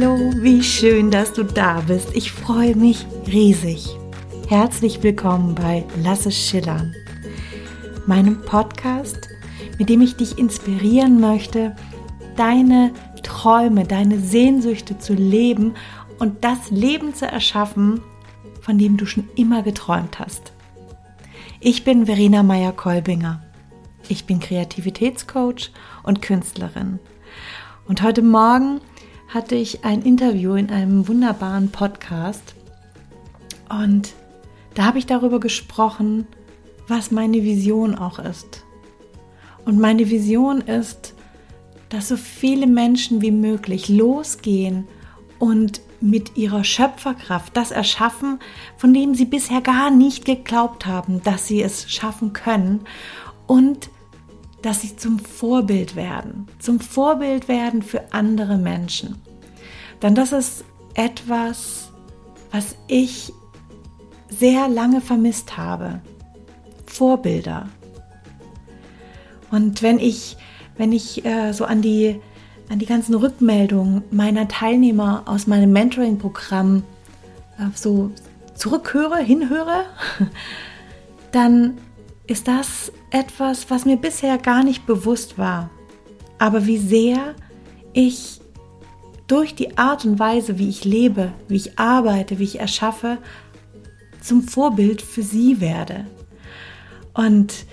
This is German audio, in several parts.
Hallo, wie schön, dass du da bist. Ich freue mich riesig. Herzlich willkommen bei Lass es schillern, meinem Podcast, mit dem ich dich inspirieren möchte, deine Träume, deine Sehnsüchte zu leben und das Leben zu erschaffen, von dem du schon immer geträumt hast. Ich bin Verena Meyer-Kolbinger. Ich bin Kreativitätscoach und Künstlerin. Und heute Morgen hatte ich ein Interview in einem wunderbaren Podcast und da habe ich darüber gesprochen, was meine Vision auch ist. Und meine Vision ist, dass so viele Menschen wie möglich losgehen und mit ihrer Schöpferkraft das erschaffen, von dem sie bisher gar nicht geglaubt haben, dass sie es schaffen können und dass sie zum Vorbild werden, zum Vorbild werden für andere Menschen. Denn das ist etwas, was ich sehr lange vermisst habe. Vorbilder. Und wenn ich, wenn ich äh, so an die, an die ganzen Rückmeldungen meiner Teilnehmer aus meinem Mentoring-Programm äh, so zurückhöre, hinhöre, dann ist das etwas, was mir bisher gar nicht bewusst war. Aber wie sehr ich durch die Art und Weise, wie ich lebe, wie ich arbeite, wie ich erschaffe, zum Vorbild für sie werde. Und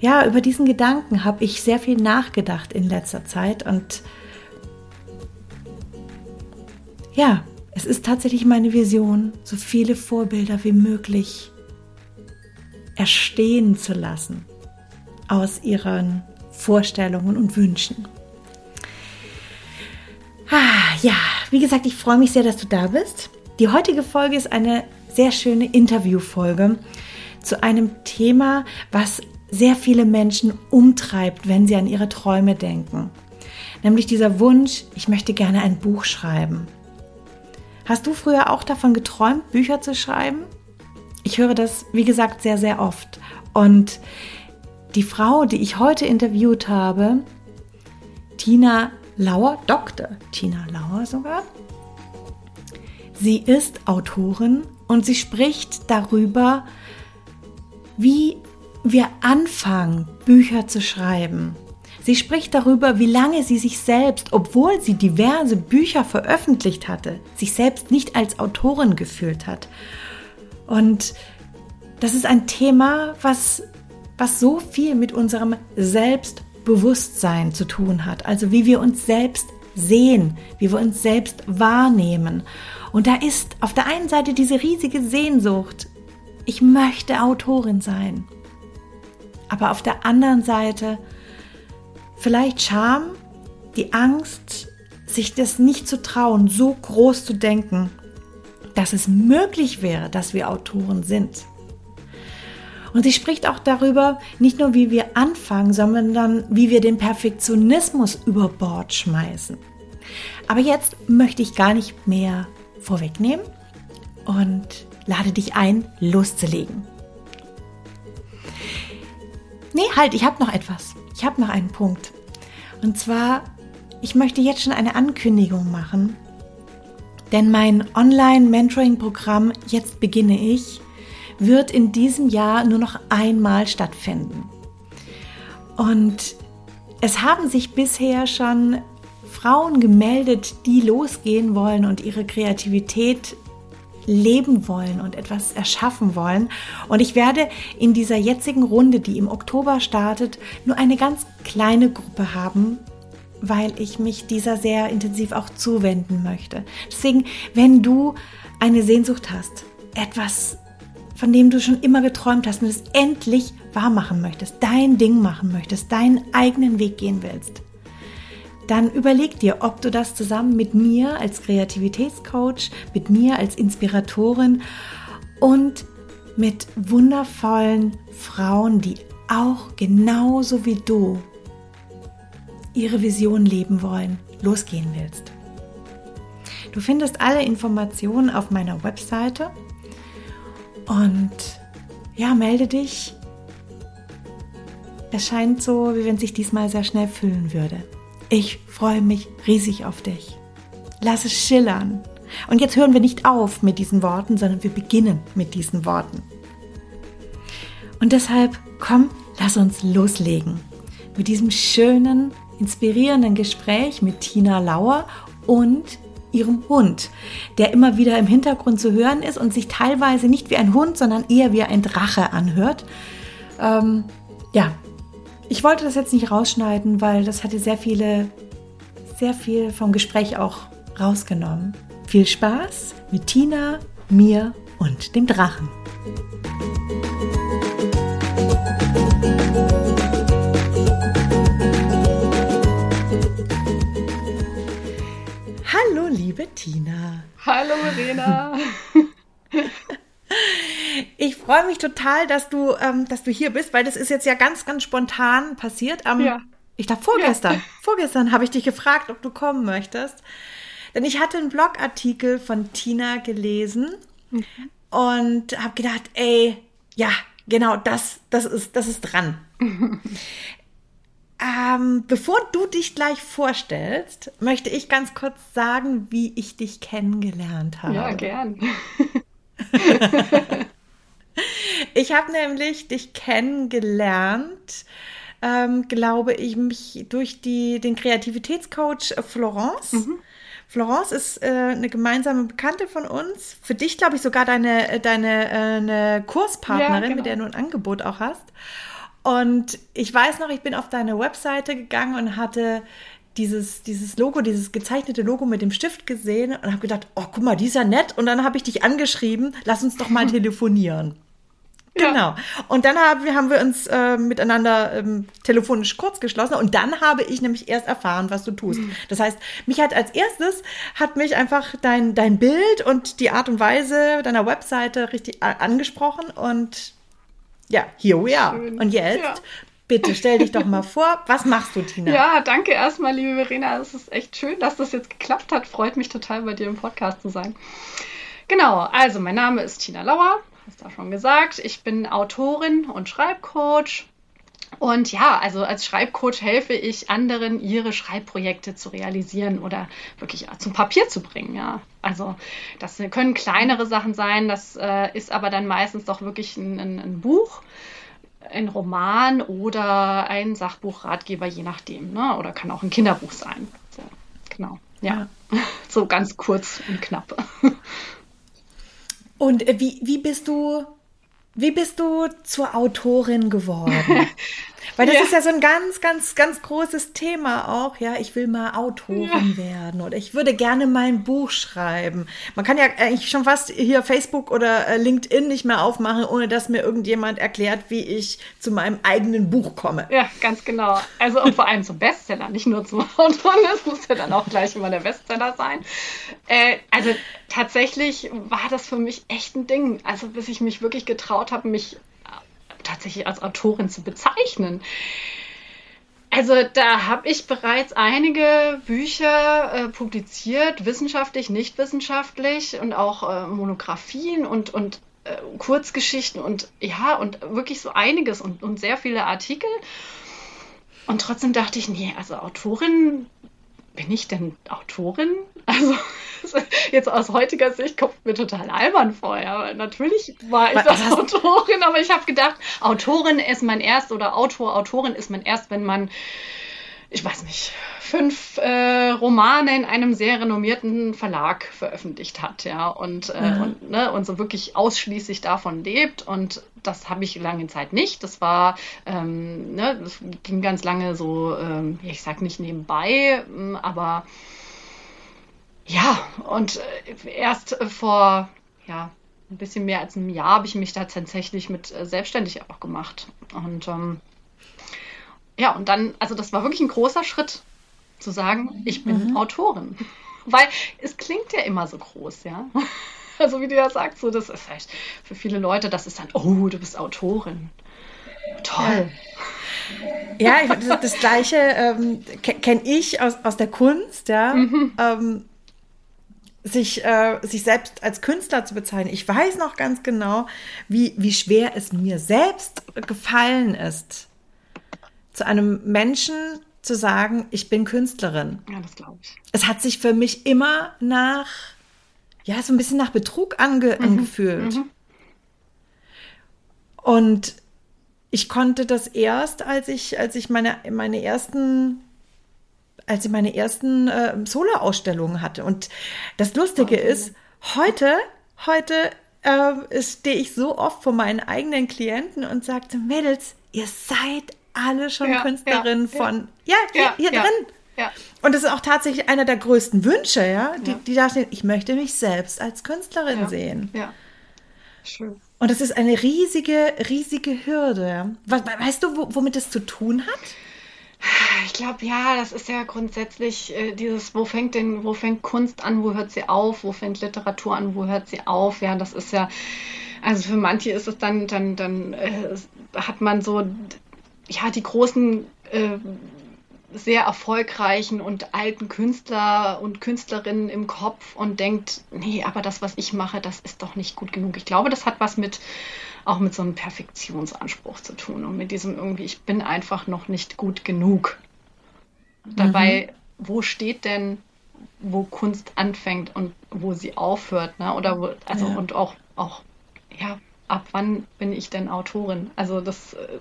ja, über diesen Gedanken habe ich sehr viel nachgedacht in letzter Zeit und ja, es ist tatsächlich meine Vision, so viele Vorbilder wie möglich erstehen zu lassen aus ihren Vorstellungen und Wünschen. Ah, ja, wie gesagt, ich freue mich sehr, dass du da bist. Die heutige Folge ist eine sehr schöne Interviewfolge zu einem Thema, was sehr viele Menschen umtreibt, wenn sie an ihre Träume denken. Nämlich dieser Wunsch, ich möchte gerne ein Buch schreiben. Hast du früher auch davon geträumt, Bücher zu schreiben? Ich höre das, wie gesagt, sehr, sehr oft. Und die Frau, die ich heute interviewt habe, Tina Lauer, Dr. Tina Lauer sogar, sie ist Autorin und sie spricht darüber, wie wir anfangen, Bücher zu schreiben. Sie spricht darüber, wie lange sie sich selbst, obwohl sie diverse Bücher veröffentlicht hatte, sich selbst nicht als Autorin gefühlt hat und das ist ein Thema, was, was so viel mit unserem Selbstbewusstsein zu tun hat. Also wie wir uns selbst sehen, wie wir uns selbst wahrnehmen. Und da ist auf der einen Seite diese riesige Sehnsucht, ich möchte Autorin sein. Aber auf der anderen Seite vielleicht Scham, die Angst, sich das nicht zu trauen, so groß zu denken dass es möglich wäre, dass wir Autoren sind. Und sie spricht auch darüber, nicht nur wie wir anfangen, sondern wie wir den Perfektionismus über Bord schmeißen. Aber jetzt möchte ich gar nicht mehr vorwegnehmen und lade dich ein, loszulegen. Nee, halt, ich habe noch etwas. Ich habe noch einen Punkt. Und zwar, ich möchte jetzt schon eine Ankündigung machen denn mein Online-Mentoring-Programm Jetzt beginne ich wird in diesem Jahr nur noch einmal stattfinden. Und es haben sich bisher schon Frauen gemeldet, die losgehen wollen und ihre Kreativität leben wollen und etwas erschaffen wollen. Und ich werde in dieser jetzigen Runde, die im Oktober startet, nur eine ganz kleine Gruppe haben, weil ich mich dieser sehr intensiv auch zuwenden möchte. Deswegen, wenn du eine Sehnsucht hast, etwas, von dem du schon immer geträumt hast und es endlich wahr machen möchtest, dein Ding machen möchtest, deinen eigenen Weg gehen willst, dann überleg dir, ob du das zusammen mit mir als Kreativitätscoach, mit mir als Inspiratorin und mit wundervollen Frauen, die auch genauso wie du ihre Vision leben wollen, losgehen willst. Du findest alle Informationen auf meiner Webseite und ja, melde dich. Es scheint so, wie wenn sich diesmal sehr schnell füllen würde. Ich freue mich riesig auf dich. lass es schillern. Und jetzt hören wir nicht auf mit diesen Worten, sondern wir beginnen mit diesen Worten. Und deshalb, komm, lass uns loslegen mit diesem schönen, inspirierenden Gespräch mit Tina Lauer und ihrem Hund, der immer wieder im Hintergrund zu hören ist und sich teilweise nicht wie ein Hund, sondern eher wie ein Drache anhört. Ähm, ja, ich wollte das jetzt nicht rausschneiden, weil das hatte sehr viele, sehr viel vom Gespräch auch rausgenommen. Viel Spaß mit Tina, mir und dem Drachen. Liebe Tina. Hallo, Verena. Ich freue mich total, dass du, ähm, dass du hier bist, weil das ist jetzt ja ganz, ganz spontan passiert. Am, ja. Ich glaube, vorgestern. Ja. Vorgestern habe ich dich gefragt, ob du kommen möchtest. Denn ich hatte einen Blogartikel von Tina gelesen mhm. und habe gedacht, ey, ja, genau, das, das ist, das ist dran. ähm, bevor du dich gleich vorstellst, möchte ich ganz kurz sagen, wie ich dich kennengelernt habe. Ja, gern. ich habe nämlich dich kennengelernt, ähm, glaube ich, mich durch die, den Kreativitätscoach Florence. Mhm. Florence ist äh, eine gemeinsame Bekannte von uns. Für dich, glaube ich, sogar deine, deine äh, eine Kurspartnerin, ja, genau. mit der du ein Angebot auch hast. Und ich weiß noch, ich bin auf deine Webseite gegangen und hatte dieses, dieses Logo, dieses gezeichnete Logo mit dem Stift gesehen und habe gedacht, oh, guck mal, die ist ja nett. Und dann habe ich dich angeschrieben, lass uns doch mal telefonieren. Ja. Genau. Und dann haben wir, haben wir uns äh, miteinander ähm, telefonisch kurz geschlossen und dann habe ich nämlich erst erfahren, was du tust. Mhm. Das heißt, mich hat als erstes, hat mich einfach dein, dein Bild und die Art und Weise deiner Webseite richtig angesprochen und ja, here we are. Schön. Und jetzt ja. Bitte stell dich doch mal vor. Was machst du, Tina? Ja, danke erstmal, liebe Verena. Es ist echt schön, dass das jetzt geklappt hat. Freut mich total, bei dir im Podcast zu sein. Genau, also mein Name ist Tina Lauer, hast du auch schon gesagt. Ich bin Autorin und Schreibcoach. Und ja, also als Schreibcoach helfe ich anderen, ihre Schreibprojekte zu realisieren oder wirklich zum Papier zu bringen. Ja, also das können kleinere Sachen sein. Das äh, ist aber dann meistens doch wirklich ein, ein, ein Buch ein Roman oder ein Sachbuchratgeber, je nachdem. Ne? Oder kann auch ein Kinderbuch sein. So, genau. Ja. ja. So ganz kurz und knapp. Und äh, wie, wie bist du, wie bist du zur Autorin geworden? Weil das ja. ist ja so ein ganz, ganz, ganz großes Thema auch. Ja, ich will mal Autorin ja. werden oder ich würde gerne mal ein Buch schreiben. Man kann ja eigentlich schon fast hier Facebook oder äh, LinkedIn nicht mehr aufmachen, ohne dass mir irgendjemand erklärt, wie ich zu meinem eigenen Buch komme. Ja, ganz genau. Also und vor allem zum Bestseller, nicht nur zum Autoren. Das muss ja dann auch gleich immer der Bestseller sein. Äh, also tatsächlich war das für mich echt ein Ding. Also bis ich mich wirklich getraut habe, mich tatsächlich als Autorin zu bezeichnen. Also da habe ich bereits einige Bücher äh, publiziert, wissenschaftlich, nicht wissenschaftlich und auch äh, Monographien und, und äh, Kurzgeschichten und ja, und wirklich so einiges und, und sehr viele Artikel. Und trotzdem dachte ich, nee, also Autorin bin ich denn Autorin? Also jetzt aus heutiger Sicht kommt mir total albern vor. Ja. Natürlich war ich Was Autorin, aber ich habe gedacht, Autorin ist man erst oder Autor, Autorin ist man erst, wenn man ich weiß nicht, fünf äh, Romane in einem sehr renommierten Verlag veröffentlicht hat, ja, und, äh, mhm. und, ne, und so wirklich ausschließlich davon lebt. Und das habe ich lange Zeit nicht. Das war, ähm, ne, das ging ganz lange so, ähm, ich sag nicht nebenbei, ähm, aber ja, und äh, erst vor, ja, ein bisschen mehr als einem Jahr habe ich mich da tatsächlich mit äh, selbstständig auch gemacht. Und ähm, ja, und dann, also das war wirklich ein großer Schritt, zu sagen, ich bin mhm. Autorin. Weil es klingt ja immer so groß, ja. Also wie du ja sagst, so, das ist halt für viele Leute, das ist dann, oh, du bist Autorin. Toll. Ja, ich, das, das, Gleiche ähm, kenne ich aus, aus der Kunst, ja. Mhm. Ähm, sich, äh, sich selbst als Künstler zu bezeichnen. Ich weiß noch ganz genau, wie, wie schwer es mir selbst gefallen ist, zu einem Menschen zu sagen, ich bin Künstlerin. Ja, das glaube ich. Es hat sich für mich immer nach, ja, so ein bisschen nach Betrug ange mhm. angefühlt. Mhm. Und ich konnte das erst, als ich, als ich meine, meine ersten als ich meine ersten äh, Solo-Ausstellungen hatte. Und das Lustige okay. ist, heute, heute äh, stehe ich so oft vor meinen eigenen Klienten und sagte, Mädels, ihr seid alle schon ja, Künstlerinnen ja, von, ja, hier, hier drin. Ja. Und das ist auch tatsächlich einer der größten Wünsche, ja, die, die da stehen. Ich möchte mich selbst als Künstlerin sehen. Ja. Schön. Und das ist eine riesige, riesige Hürde. Weißt du, womit es zu tun hat? Ich glaube, ja, das ist ja grundsätzlich äh, dieses, wo fängt denn, wo fängt Kunst an, wo hört sie auf, wo fängt Literatur an, wo hört sie auf? Ja, das ist ja, also für manche ist es dann, dann, dann äh, hat man so, ja, die großen, äh, sehr erfolgreichen und alten Künstler und Künstlerinnen im Kopf und denkt, nee, aber das, was ich mache, das ist doch nicht gut genug. Ich glaube, das hat was mit auch mit so einem Perfektionsanspruch zu tun und mit diesem irgendwie, ich bin einfach noch nicht gut genug. Dabei, mhm. wo steht denn, wo Kunst anfängt und wo sie aufhört, ne? Oder wo, also ja. und auch, auch, ja, ab wann bin ich denn Autorin? Also das äh,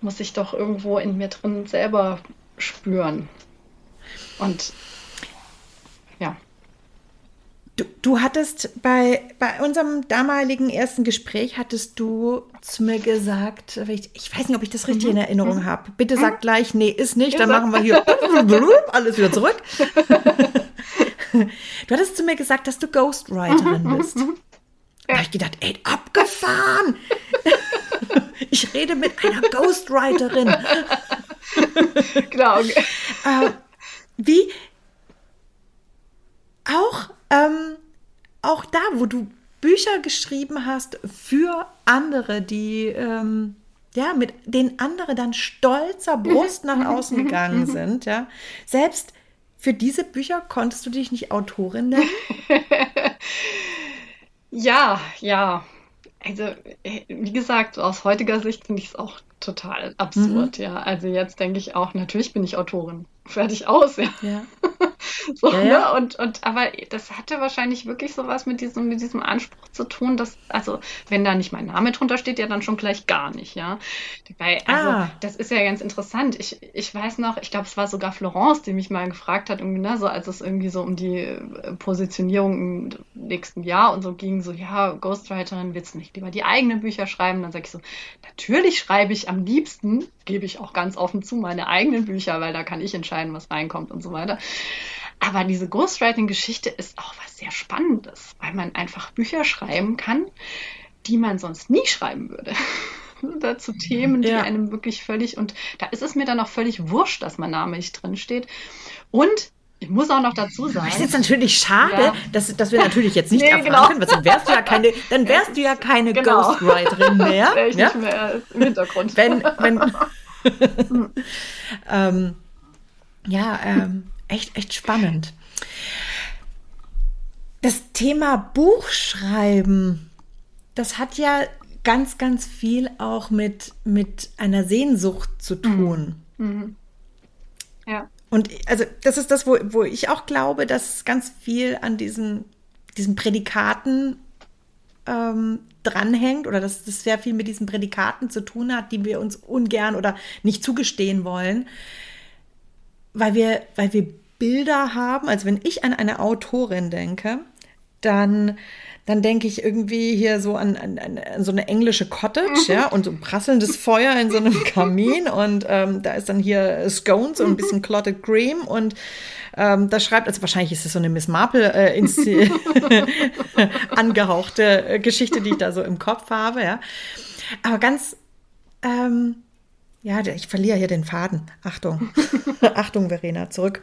muss ich doch irgendwo in mir drin selber spüren. Und ja. Du, du hattest bei, bei unserem damaligen ersten Gespräch, hattest du zu mir gesagt, ich, ich weiß nicht, ob ich das richtig mhm. in Erinnerung mhm. habe. Bitte sag mhm. gleich, nee, ist nicht, dann machen wir hier alles wieder zurück. du hattest zu mir gesagt, dass du Ghostwriterin mhm, bist. Mhm. Da habe ich gedacht, ey, abgefahren! Ich rede mit einer Ghostwriterin. genau. Äh, wie auch ähm, auch da, wo du Bücher geschrieben hast für andere, die ähm, ja mit denen andere dann stolzer Brust nach außen gegangen sind, ja. Selbst für diese Bücher konntest du dich nicht Autorin nennen? ja, ja. Also, äh, wie gesagt, aus heutiger Sicht finde ich es auch total absurd, mhm. ja. Also jetzt denke ich auch, natürlich bin ich Autorin. Fertig aus, ja. ja. So, ja, ja. Ne? Und, und aber das hatte wahrscheinlich wirklich sowas mit diesem, mit diesem Anspruch zu tun, dass, also, wenn da nicht mein Name drunter steht, ja dann schon gleich gar nicht, ja. Weil, also, ah. das ist ja ganz interessant. Ich, ich weiß noch, ich glaube, es war sogar Florence, die mich mal gefragt hat, irgendwie, ne, so als es irgendwie so um die äh, Positionierung im nächsten Jahr und so ging, so, ja, Ghostwriterin, willst du nicht lieber die eigenen Bücher schreiben? Dann sage ich so, natürlich schreibe ich am liebsten, gebe ich auch ganz offen zu, meine eigenen Bücher, weil da kann ich entscheiden, was reinkommt und so weiter. Aber diese Ghostwriting-Geschichte ist auch was sehr Spannendes, weil man einfach Bücher schreiben kann, die man sonst nie schreiben würde. Oder zu Themen, die ja. einem wirklich völlig, und da ist es mir dann auch völlig wurscht, dass mein Name nicht drin steht. Und ich muss auch noch dazu sagen. Das ist jetzt natürlich schade, ja. dass, dass wir natürlich jetzt nicht nee, erfahren genau. können, dann wärst du ja keine, dann wärst du ja keine genau. Ghostwriterin mehr. Wäre ich ja? nicht mehr im Hintergrund. Wenn, wenn, ähm, ja, ähm, echt, echt spannend. Das Thema Buchschreiben, das hat ja ganz, ganz viel auch mit, mit einer Sehnsucht zu mhm. tun. Mhm. Ja. Und also das ist das, wo, wo ich auch glaube, dass ganz viel an diesen, diesen Prädikaten ähm, dranhängt oder dass das sehr viel mit diesen Prädikaten zu tun hat, die wir uns ungern oder nicht zugestehen wollen, weil wir, weil wir Bilder haben. Also wenn ich an eine Autorin denke, dann dann denke ich irgendwie hier so an, an, an, so eine englische Cottage, ja, und so prasselndes Feuer in so einem Kamin und ähm, da ist dann hier Scones und ein bisschen Clotted Cream und ähm, da schreibt, also wahrscheinlich ist es so eine Miss Marple äh, angehauchte äh, Geschichte, die ich da so im Kopf habe, ja. Aber ganz, ähm, ja, ich verliere hier den Faden. Achtung, Achtung, Verena, zurück.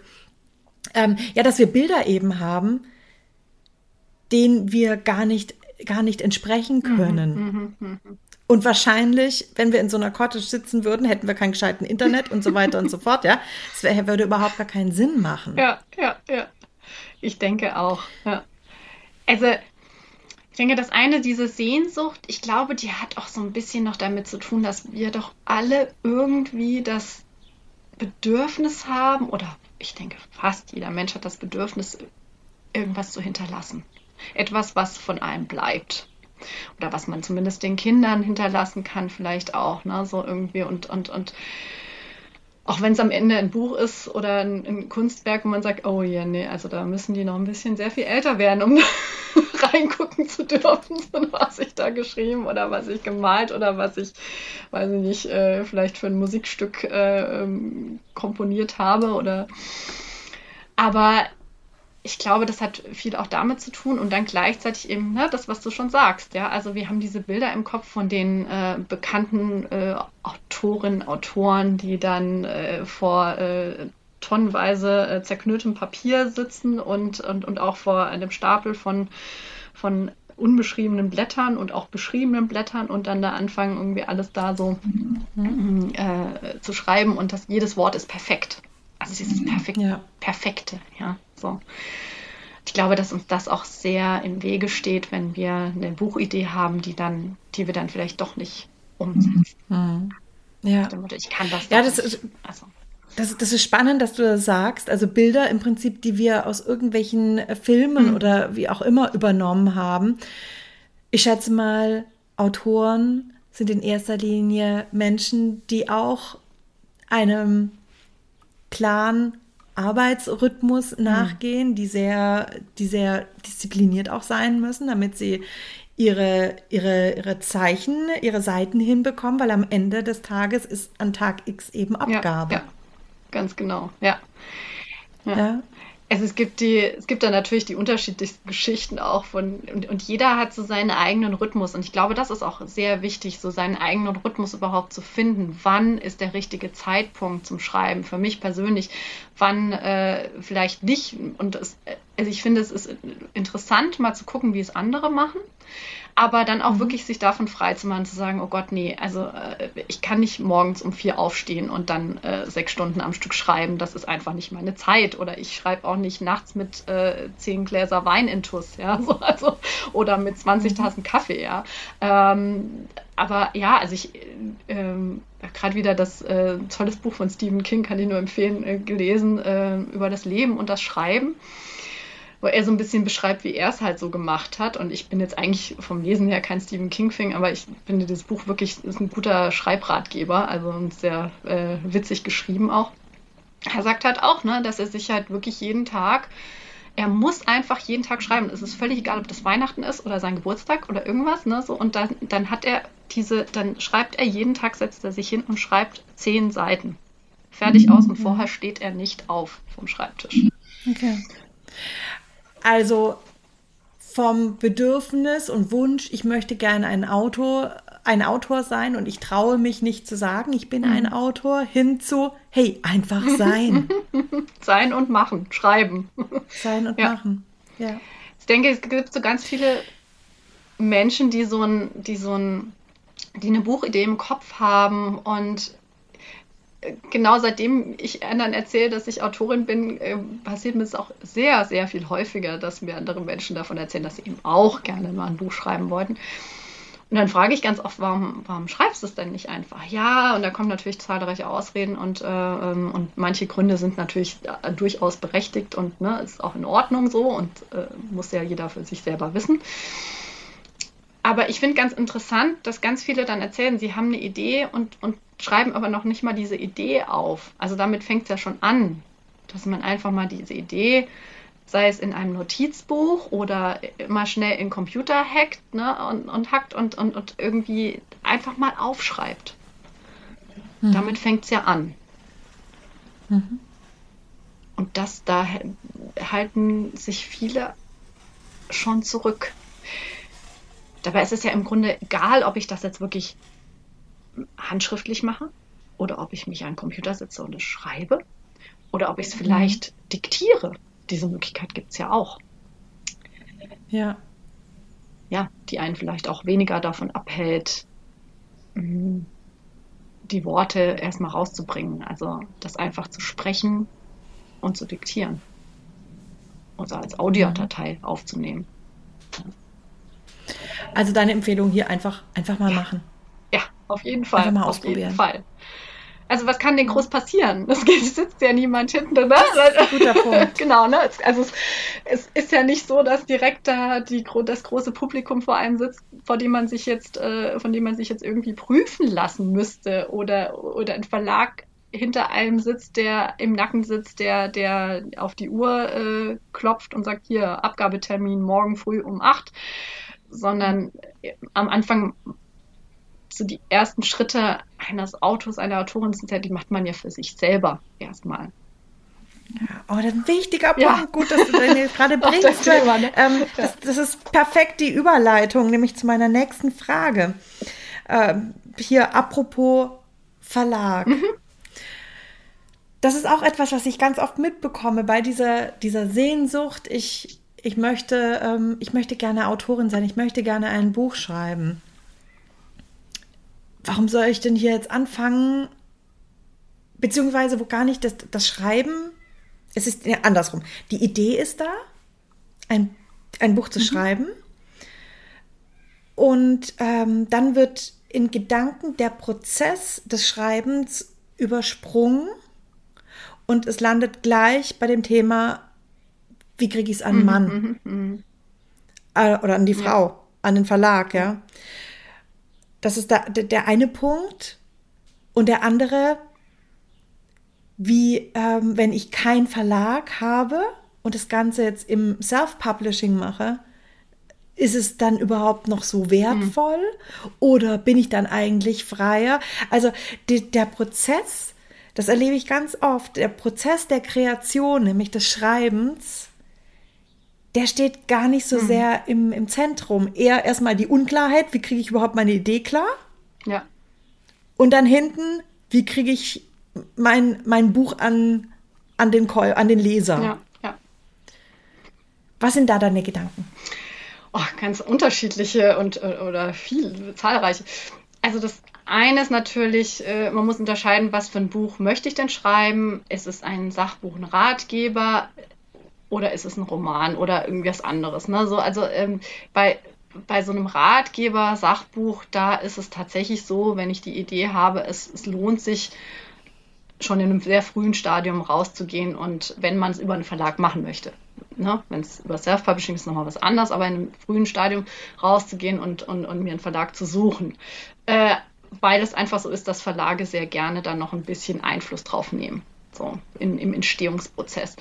Ähm, ja, dass wir Bilder eben haben, denen wir gar nicht, gar nicht entsprechen mhm, können. Mhm, mh, mh. Und wahrscheinlich, wenn wir in so einer Cottage sitzen würden, hätten wir kein gescheiten Internet und so weiter und so fort, ja. Es würde überhaupt gar keinen Sinn machen. Ja, ja, ja. Ich denke auch, ja. Also, ich denke, das eine, diese Sehnsucht, ich glaube, die hat auch so ein bisschen noch damit zu tun, dass wir doch alle irgendwie das Bedürfnis haben, oder ich denke, fast jeder Mensch hat das Bedürfnis, irgendwas zu hinterlassen. Etwas, was von einem bleibt. Oder was man zumindest den Kindern hinterlassen kann, vielleicht auch, ne? So irgendwie und, und, und auch wenn es am Ende ein Buch ist oder ein, ein, Kunstwerk, wo man sagt, oh ja, nee, also da müssen die noch ein bisschen sehr viel älter werden, um reingucken zu dürfen, was ich da geschrieben oder was ich gemalt oder was ich, weiß ich nicht, äh, vielleicht für ein Musikstück äh, ähm, komponiert habe oder aber ich glaube, das hat viel auch damit zu tun und dann gleichzeitig eben ne, das, was du schon sagst. Ja, also wir haben diese Bilder im Kopf von den äh, bekannten äh, Autorinnen, Autoren, die dann äh, vor äh, tonnenweise äh, zerknülltem Papier sitzen und, und, und auch vor einem Stapel von, von unbeschriebenen Blättern und auch beschriebenen Blättern und dann da anfangen, irgendwie alles da so mhm. äh, zu schreiben und das jedes Wort ist perfekt. Also dieses Perfek ja. Perfekte, ja. So. Ich glaube, dass uns das auch sehr im Wege steht, wenn wir eine Buchidee haben, die dann, die wir dann vielleicht doch nicht umsetzen. Mhm. Ja. Ich kann das. Ja, das ist, also. das, das ist spannend, dass du das sagst. Also Bilder im Prinzip, die wir aus irgendwelchen äh, Filmen mhm. oder wie auch immer übernommen haben. Ich schätze mal, Autoren sind in erster Linie Menschen, die auch einem klaren Arbeitsrhythmus mhm. nachgehen, die sehr, die sehr diszipliniert auch sein müssen, damit sie ihre, ihre, ihre Zeichen, ihre Seiten hinbekommen, weil am Ende des Tages ist an Tag X eben Abgabe. Ja, ja. ganz genau, ja. ja. ja. Also es gibt die, es gibt da natürlich die unterschiedlichsten Geschichten auch von und, und jeder hat so seinen eigenen Rhythmus und ich glaube, das ist auch sehr wichtig, so seinen eigenen Rhythmus überhaupt zu finden. Wann ist der richtige Zeitpunkt zum Schreiben? Für mich persönlich, wann äh, vielleicht nicht. Und es, also ich finde, es ist interessant, mal zu gucken, wie es andere machen aber dann auch mhm. wirklich sich davon frei zu machen, zu sagen, oh Gott, nee, also äh, ich kann nicht morgens um vier aufstehen und dann äh, sechs Stunden am Stück schreiben, das ist einfach nicht meine Zeit. Oder ich schreibe auch nicht nachts mit äh, zehn Gläser Wein in Tuss, ja, so, also, oder mit 20 mhm. Tassen Kaffee, ja. Ähm, aber ja, also ich ähm, gerade wieder das äh, tolles Buch von Stephen King, kann ich nur empfehlen, äh, gelesen äh, über das Leben und das Schreiben wo er so ein bisschen beschreibt, wie er es halt so gemacht hat. Und ich bin jetzt eigentlich vom Lesen her kein Stephen King-Fing, aber ich finde dieses Buch wirklich ist ein guter Schreibratgeber, also sehr äh, witzig geschrieben auch. Er sagt halt auch, ne, dass er sich halt wirklich jeden Tag, er muss einfach jeden Tag schreiben. Es ist völlig egal, ob das Weihnachten ist oder sein Geburtstag oder irgendwas, ne, so. Und dann, dann hat er diese, dann schreibt er jeden Tag, setzt er sich hin und schreibt zehn Seiten. Fertig aus und vorher steht er nicht auf vom Schreibtisch. Okay. Also vom Bedürfnis und Wunsch, ich möchte gerne ein Autor, ein Autor sein und ich traue mich nicht zu sagen, ich bin mhm. ein Autor, hin zu, hey, einfach sein. sein und machen, schreiben. Sein und ja. machen, ja. Ich denke, es gibt so ganz viele Menschen, die so ein, die so ein, die eine Buchidee im Kopf haben und genau seitdem ich anderen erzähle, dass ich Autorin bin, äh, passiert mir es auch sehr, sehr viel häufiger, dass mir andere Menschen davon erzählen, dass sie eben auch gerne mal ein Buch schreiben wollten. Und dann frage ich ganz oft, warum, warum schreibst du es denn nicht einfach? Ja, und da kommen natürlich zahlreiche Ausreden und, äh, ähm, und manche Gründe sind natürlich äh, durchaus berechtigt und ne, ist auch in Ordnung so und äh, muss ja jeder für sich selber wissen. Aber ich finde ganz interessant, dass ganz viele dann erzählen, sie haben eine Idee und, und schreiben aber noch nicht mal diese Idee auf. Also damit fängt es ja schon an, dass man einfach mal diese Idee, sei es in einem Notizbuch oder immer schnell in Computer hackt ne, und, und hackt und, und, und irgendwie einfach mal aufschreibt. Mhm. Damit fängt es ja an. Mhm. Und das da halten sich viele schon zurück. Dabei ist es ja im Grunde egal, ob ich das jetzt wirklich handschriftlich mache oder ob ich mich an den Computer sitze und es schreibe oder ob ich es mhm. vielleicht mhm. diktiere. Diese Möglichkeit gibt es ja auch. Ja. Ja, die einen vielleicht auch weniger davon abhält, mhm, die Worte erstmal rauszubringen. Also das einfach zu sprechen und zu diktieren. Oder als Audiodatei mhm. aufzunehmen. Also deine Empfehlung hier einfach, einfach mal ja. machen. Ja, auf jeden Fall. Einfach mal auf ausprobieren. Jeden Fall. Also was kann denn groß passieren? Es sitzt ja niemand hinten. Ne? Guter Punkt. genau, ne? Also es, es, ist ja nicht so, dass direkt da die, das große Publikum vor einem sitzt, vor dem man sich jetzt, äh, von dem man sich jetzt irgendwie prüfen lassen müsste oder, oder ein Verlag hinter einem sitzt, der im Nacken sitzt, der, der auf die Uhr äh, klopft und sagt, hier, Abgabetermin morgen früh um acht, sondern äh, am Anfang so die ersten Schritte eines Autors, einer Autorin sind ja, die macht man ja für sich selber erstmal. Ja, oh, das ist ein wichtiger Punkt. Ja. Gut, dass du den gerade bringst. Das, Thema, ne? ähm, das, das, ist perfekt die Überleitung, nämlich zu meiner nächsten Frage. Ähm, hier apropos Verlag. Mhm. Das ist auch etwas, was ich ganz oft mitbekomme bei dieser, dieser Sehnsucht. Ich, ich, möchte, ähm, ich möchte gerne Autorin sein, ich möchte gerne ein Buch schreiben warum soll ich denn hier jetzt anfangen? Beziehungsweise, wo gar nicht das, das Schreiben, es ist ja, andersrum. Die Idee ist da, ein, ein Buch zu mhm. schreiben. Und ähm, dann wird in Gedanken der Prozess des Schreibens übersprungen und es landet gleich bei dem Thema, wie kriege ich es an den mhm, Mann mhm, mhm, äh, oder an die Frau, ja. an den Verlag, ja. Das ist der, der eine Punkt. Und der andere, wie ähm, wenn ich keinen Verlag habe und das Ganze jetzt im Self-Publishing mache, ist es dann überhaupt noch so wertvoll mhm. oder bin ich dann eigentlich freier? Also die, der Prozess, das erlebe ich ganz oft, der Prozess der Kreation, nämlich des Schreibens, der steht gar nicht so mhm. sehr im, im Zentrum. Eher erstmal die Unklarheit, wie kriege ich überhaupt meine Idee klar? Ja. Und dann hinten, wie kriege ich mein, mein Buch an, an, den Call, an den Leser? Ja, ja. Was sind da deine Gedanken? Oh, ganz unterschiedliche und oder viel, zahlreiche. Also das eine ist natürlich, äh, man muss unterscheiden, was für ein Buch möchte ich denn schreiben? Ist es ein Sachbuch, ein Ratgeber? Oder ist es ein Roman oder irgendwas anderes. Ne? So, also ähm, bei, bei so einem Ratgeber, Sachbuch, da ist es tatsächlich so, wenn ich die Idee habe, es, es lohnt sich schon in einem sehr frühen Stadium rauszugehen und wenn man es über einen Verlag machen möchte. Ne? Wenn es über Self-Publishing ist, nochmal was anderes, aber in einem frühen Stadium rauszugehen und, und, und mir einen Verlag zu suchen. Äh, weil es einfach so ist, dass Verlage sehr gerne dann noch ein bisschen Einfluss drauf nehmen, so in, im Entstehungsprozess.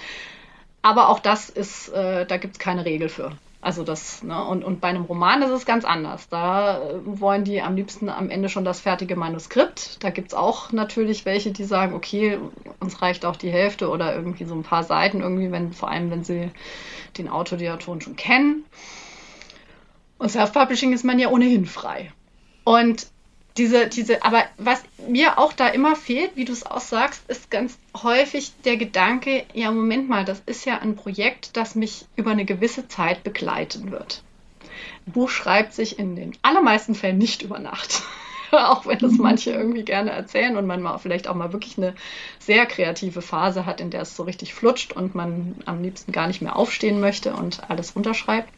Aber auch das ist, äh, da gibt es keine Regel für. Also das, ne? und, und bei einem Roman ist es ganz anders. Da äh, wollen die am liebsten am Ende schon das fertige Manuskript. Da gibt es auch natürlich welche, die sagen, okay, uns reicht auch die Hälfte oder irgendwie so ein paar Seiten, irgendwie, wenn, vor allem wenn sie den Autor, die Autoren schon kennen. Und Self-Publishing ist man ja ohnehin frei. Und diese, diese, aber was mir auch da immer fehlt, wie du es auch sagst, ist ganz häufig der Gedanke, ja, Moment mal, das ist ja ein Projekt, das mich über eine gewisse Zeit begleiten wird. Ein Buch schreibt sich in den allermeisten Fällen nicht über Nacht. auch wenn das manche irgendwie gerne erzählen und man mal vielleicht auch mal wirklich eine sehr kreative Phase hat, in der es so richtig flutscht und man am liebsten gar nicht mehr aufstehen möchte und alles runterschreibt.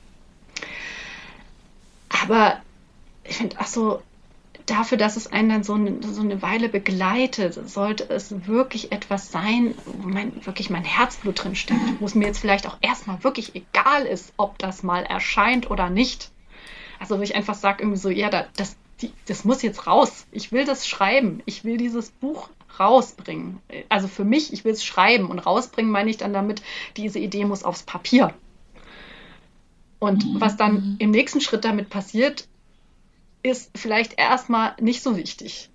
Aber ich finde, ach so, dafür, dass es einen dann so eine, so eine Weile begleitet, sollte es wirklich etwas sein, wo mein, wirklich mein Herzblut drin steckt, wo es mir jetzt vielleicht auch erstmal wirklich egal ist, ob das mal erscheint oder nicht. Also wo ich einfach sage irgendwie so, ja, das, die, das muss jetzt raus. Ich will das schreiben. Ich will dieses Buch rausbringen. Also für mich, ich will es schreiben und rausbringen meine ich dann damit, diese Idee muss aufs Papier. Und was dann mhm. im nächsten Schritt damit passiert, ist vielleicht erstmal nicht so wichtig,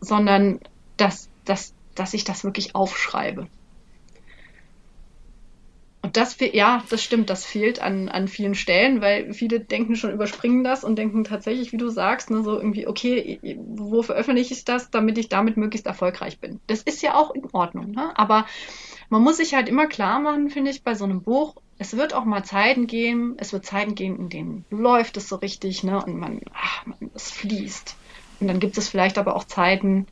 sondern dass, dass, dass ich das wirklich aufschreibe. Und das, ja, das stimmt, das fehlt an, an vielen Stellen, weil viele denken schon, überspringen das und denken tatsächlich, wie du sagst, ne, so irgendwie, okay, wo veröffentliche ich das, damit ich damit möglichst erfolgreich bin. Das ist ja auch in Ordnung, ne? aber man muss sich halt immer klar machen, finde ich, bei so einem Buch, es wird auch mal Zeiten geben, es wird Zeiten geben, in denen läuft es so richtig, ne, und man, ach, man es fließt. Und dann gibt es vielleicht aber auch Zeiten,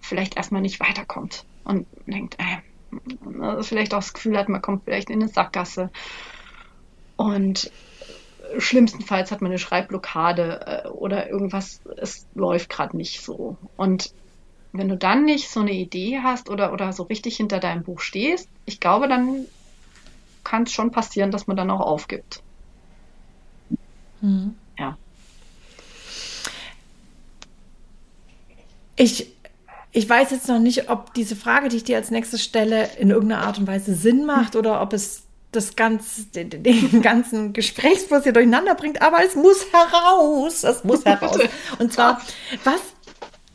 vielleicht erstmal nicht weiterkommt und denkt, äh, vielleicht auch das Gefühl hat, man kommt vielleicht in eine Sackgasse. Und schlimmstenfalls hat man eine Schreibblockade äh, oder irgendwas, es läuft gerade nicht so. Und wenn du dann nicht so eine Idee hast oder, oder so richtig hinter deinem Buch stehst, ich glaube, dann kann es schon passieren, dass man dann auch aufgibt. Mhm. Ja. Ich, ich weiß jetzt noch nicht, ob diese Frage, die ich dir als nächstes stelle, in irgendeiner Art und Weise Sinn macht oder ob es das ganze, den, den ganzen Gesprächsfluss hier durcheinander bringt, aber es muss heraus. Es muss heraus. Und zwar, was,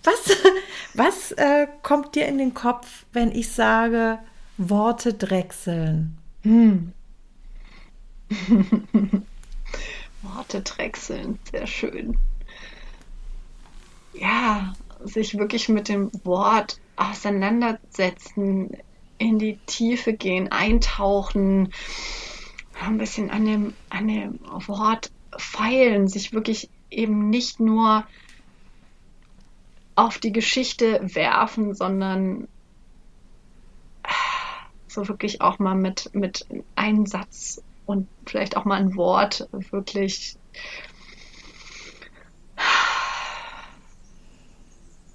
was, was äh, kommt dir in den Kopf, wenn ich sage, Worte drechseln? Hm. Worte drechseln, sehr schön. Ja, sich wirklich mit dem Wort auseinandersetzen, in die Tiefe gehen, eintauchen, ein bisschen an dem, an dem Wort feilen, sich wirklich eben nicht nur auf die Geschichte werfen, sondern so wirklich auch mal mit, mit einem Satz und vielleicht auch mal ein Wort wirklich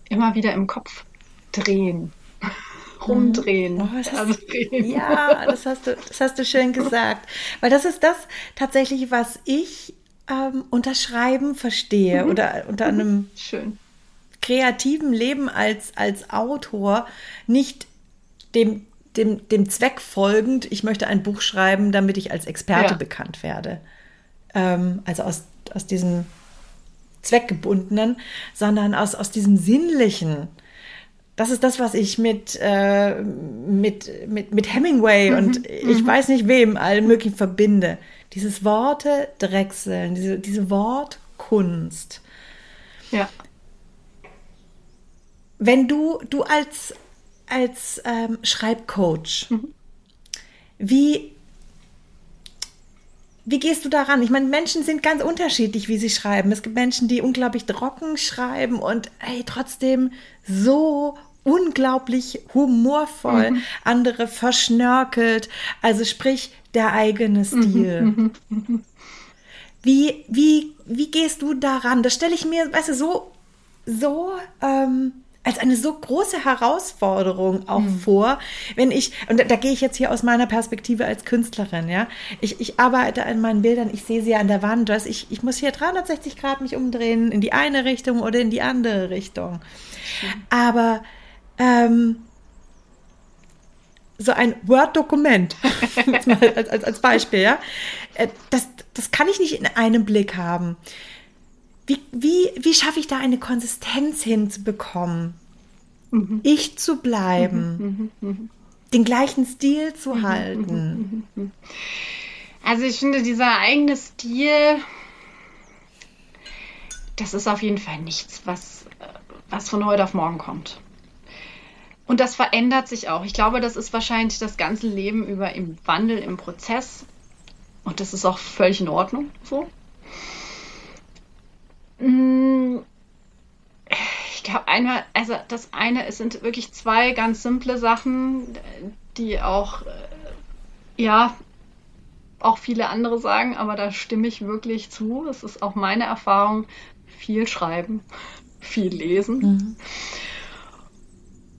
immer wieder im Kopf drehen, rumdrehen. Oh, das also ja, das hast, du, das hast du schön gesagt. Weil das ist das tatsächlich, was ich ähm, unter Schreiben verstehe mhm. oder unter einem schön. kreativen Leben als, als Autor. Nicht dem dem, dem Zweck folgend, ich möchte ein Buch schreiben, damit ich als Experte ja. bekannt werde. Ähm, also aus, aus diesem Zweckgebundenen, sondern aus, aus diesem Sinnlichen. Das ist das, was ich mit, äh, mit, mit, mit Hemingway mhm, und ich mhm. weiß nicht wem allen möglichen verbinde. Dieses Worte drechseln, diese, diese Wortkunst. Ja. Wenn du, du als, als ähm, Schreibcoach, mhm. wie, wie gehst du daran? Ich meine, Menschen sind ganz unterschiedlich, wie sie schreiben. Es gibt Menschen, die unglaublich trocken schreiben und ey, trotzdem so unglaublich humorvoll, mhm. andere verschnörkelt, also sprich der eigene mhm, Stil. Mhm, mhm, wie, wie, wie gehst du daran? Das stelle ich mir, weißt du, so, so ähm, als eine so große Herausforderung auch mhm. vor, wenn ich, und da, da, gehe ich jetzt hier aus meiner Perspektive als Künstlerin, ja, ich, ich arbeite an meinen Bildern, ich sehe sie an der Wand, dass ich, ich muss hier 360 Grad mich umdrehen, in die eine Richtung oder in die andere Richtung. Mhm. Aber ähm, so ein Word-Dokument, als, als, als Beispiel, ja, äh, das, das kann ich nicht in einem Blick haben. Wie, wie, wie schaffe ich da eine Konsistenz hinzubekommen? Mhm. Ich zu bleiben, mhm, mhm, den gleichen Stil zu mhm, halten. Mhm, mhm, also ich finde, dieser eigene Stil, das ist auf jeden Fall nichts, was, was von heute auf morgen kommt. Und das verändert sich auch. Ich glaube, das ist wahrscheinlich das ganze Leben über im Wandel, im Prozess. Und das ist auch völlig in Ordnung so. Mm, ich glaube, einmal, also das eine, es sind wirklich zwei ganz simple Sachen, die auch, äh, ja, auch viele andere sagen, aber da stimme ich wirklich zu. Es ist auch meine Erfahrung, viel schreiben, viel lesen. Mhm.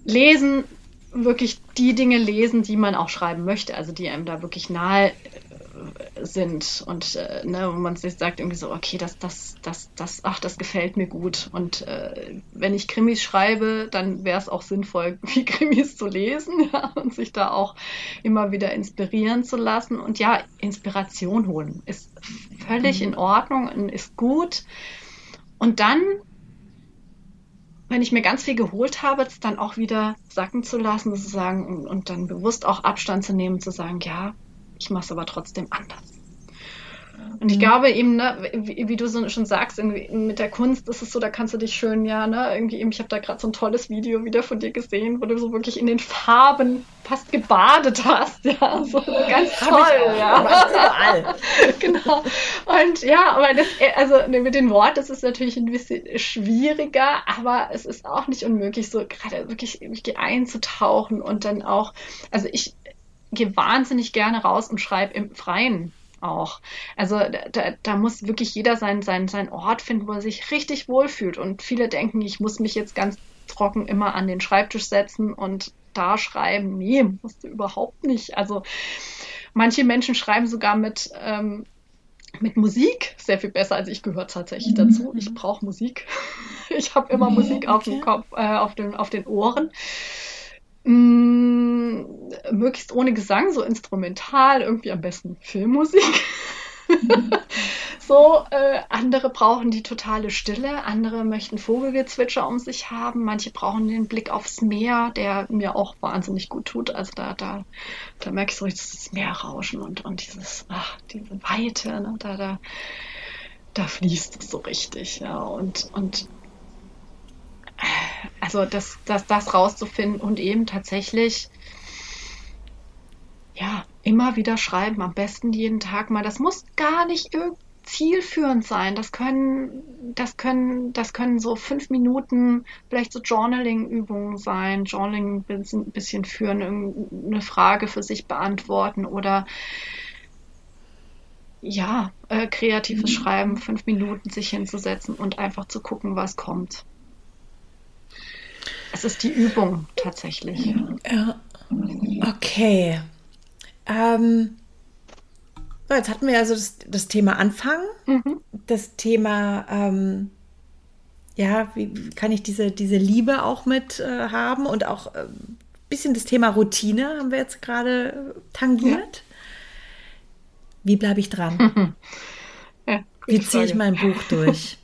Lesen, wirklich die Dinge lesen, die man auch schreiben möchte, also die einem da wirklich nahe sind und äh, ne, wo man sich sagt irgendwie so, okay, das, das, das, das, ach, das gefällt mir gut. Und äh, wenn ich Krimis schreibe, dann wäre es auch sinnvoll, wie Krimis zu lesen ja, und sich da auch immer wieder inspirieren zu lassen. Und ja, Inspiration holen ist völlig mhm. in Ordnung und ist gut. Und dann wenn ich mir ganz viel geholt habe, es dann auch wieder sacken zu lassen, zu sagen und, und dann bewusst auch Abstand zu nehmen, zu sagen, ja, ich mache es aber trotzdem anders. Und ich mhm. glaube eben, ne, wie, wie, du so schon sagst, mit der Kunst ist es so, da kannst du dich schön, ja, ne, irgendwie eben, ich habe da gerade so ein tolles Video wieder von dir gesehen, wo du so wirklich in den Farben fast gebadet hast, ja, so ganz toll, ja. Überall. genau. Und ja, aber das, also ne, mit den Worten, ist natürlich ein bisschen schwieriger, aber es ist auch nicht unmöglich, so gerade wirklich, wirklich einzutauchen und dann auch, also ich gehe wahnsinnig gerne raus und schreibe im Freien. auch. Also da, da muss wirklich jeder sein, sein, sein Ort finden, wo er sich richtig wohlfühlt. Und viele denken, ich muss mich jetzt ganz trocken immer an den Schreibtisch setzen und da schreiben. Nee, musst du überhaupt nicht. Also manche Menschen schreiben sogar mit, ähm, mit Musik sehr viel besser als ich gehört tatsächlich mhm. dazu. Ich brauche Musik. Ich habe immer Musik auf dem Kopf, äh, auf, den, auf den Ohren. Mm, möglichst ohne Gesang, so instrumental, irgendwie am besten Filmmusik. so, äh, andere brauchen die totale Stille, andere möchten Vogelgezwitscher um sich haben, manche brauchen den Blick aufs Meer, der mir auch wahnsinnig gut tut. Also da, da, da merke ich so dieses Meerrauschen und, und dieses, ach, diese Weite, ne? da, da, da fließt es so richtig, ja. Und, und also das, das, das rauszufinden und eben tatsächlich ja, immer wieder schreiben, am besten jeden Tag mal. Das muss gar nicht zielführend sein. Das können, das können, das können so fünf Minuten, vielleicht so Journaling-Übungen sein, Journaling ein bisschen führen, eine Frage für sich beantworten oder ja, äh, kreatives mhm. Schreiben, fünf Minuten sich hinzusetzen und einfach zu gucken, was kommt. Es ist die Übung tatsächlich. Ja. Okay. Ähm, so, jetzt hatten wir also das, das Thema Anfangen, mhm. das Thema, ähm, ja, wie, wie, kann ich diese, diese Liebe auch mit äh, haben und auch ein äh, bisschen das Thema Routine haben wir jetzt gerade tangiert. Ja. Wie bleibe ich dran? Ja, wie ziehe ich mein Buch durch?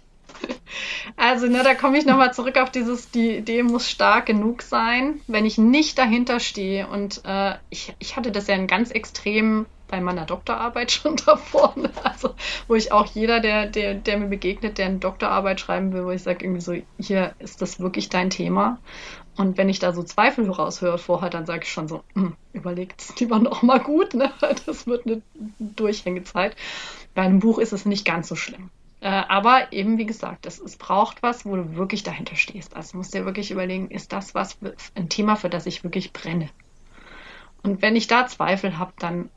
Also, ne, da komme ich nochmal zurück auf dieses, die Idee muss stark genug sein, wenn ich nicht dahinter stehe. Und äh, ich, ich hatte das ja in ganz extrem bei meiner Doktorarbeit schon davor. Ne? Also, wo ich auch jeder, der, der, der mir begegnet, der eine Doktorarbeit schreiben will, wo ich sage, irgendwie so, hier ist das wirklich dein Thema. Und wenn ich da so Zweifel raushöre vorher, dann sage ich schon so, hm, überlegt es lieber noch mal gut, ne? Das wird eine Durchhängezeit. Bei einem Buch ist es nicht ganz so schlimm. Äh, aber eben, wie gesagt, es, es braucht was, wo du wirklich dahinter stehst. Also du musst dir wirklich überlegen, ist das was, ein Thema, für das ich wirklich brenne? Und wenn ich da Zweifel habe, dann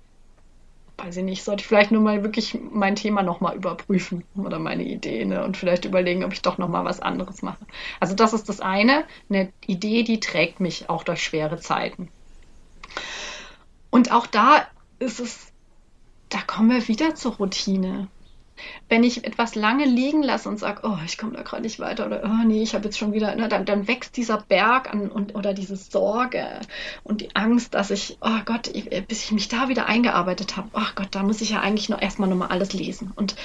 weiß ich nicht, sollte ich vielleicht nur mal wirklich mein Thema nochmal überprüfen oder meine Idee ne? und vielleicht überlegen, ob ich doch nochmal was anderes mache. Also das ist das eine, eine Idee, die trägt mich auch durch schwere Zeiten. Und auch da ist es, da kommen wir wieder zur Routine wenn ich etwas lange liegen lasse und sage, oh, ich komme da gerade nicht weiter oder oh nee, ich habe jetzt schon wieder, ne, dann, dann wächst dieser Berg an und oder diese Sorge und die Angst, dass ich, oh Gott, ich, bis ich mich da wieder eingearbeitet habe, ach Gott, da muss ich ja eigentlich noch erstmal nochmal alles lesen. Und